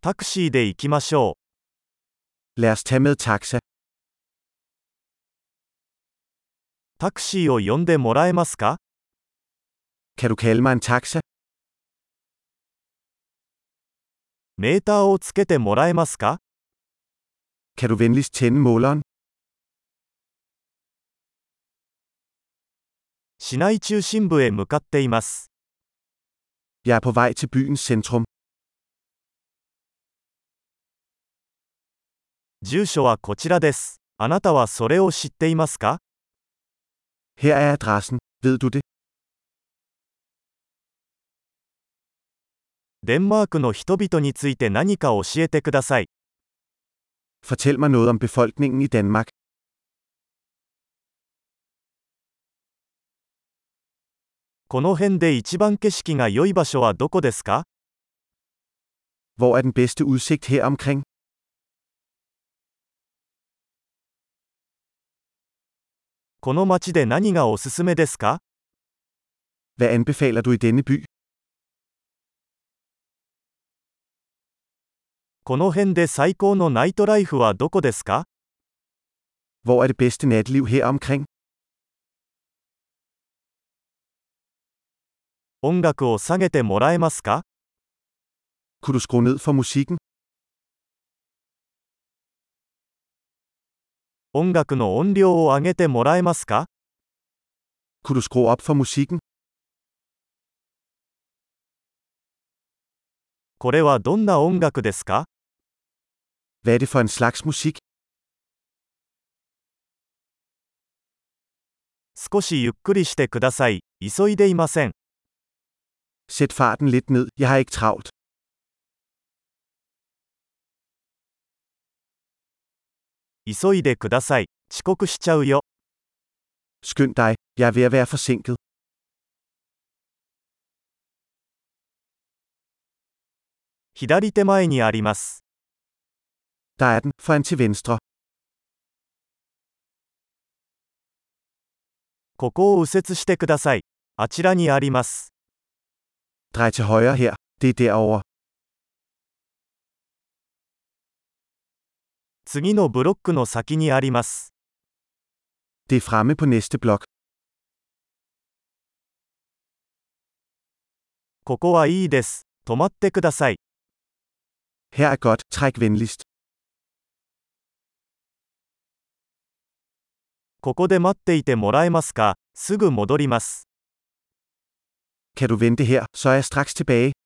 タクシーで行きましょ Lad os tage med taxa. う。タクシーを呼んでもらえますか Kan du kalde mig en taxa? メーターをつけてもらえますか Kan du venligst tænde måleren? 市内中心部へ向かっています。Jeg er på vej til byens centrum. 住所はこちらです。あなたはそれを知っていますか？デンマークの人々について何か教えてください。この辺で一番景色が良い場所はどこですか？この街で何がおすすめですか Hvad anbefaler du i denne by? この辺で最高のナイトライフはどこですか Hvor er det bedste natliv her omkring? 音楽を下げてもらえますか Kunne du skrue ned for musikken? 音楽の音量を上げてもらえますか Kunne du skrue op for musikken? これはどんな音楽ですか Hvad er det for en slags musik? 少しゆっくりしてください。急いでいません。Sæt farten lidt ned, jeg har ikke travlt. 急いでください。遅刻しちゃうよ。Skynd dig, jeg er ved at være forsinket. 左手前にあります。Der er den, foran til venstre. ここを右折してください。あちらにあります。Drej til højre her. Det er derovre. 次のブロックの先にあります。ここはいいです。止まってください。ここで待っていてもらえますか？すぐ戻ります。Kan du vente her, så er jeg.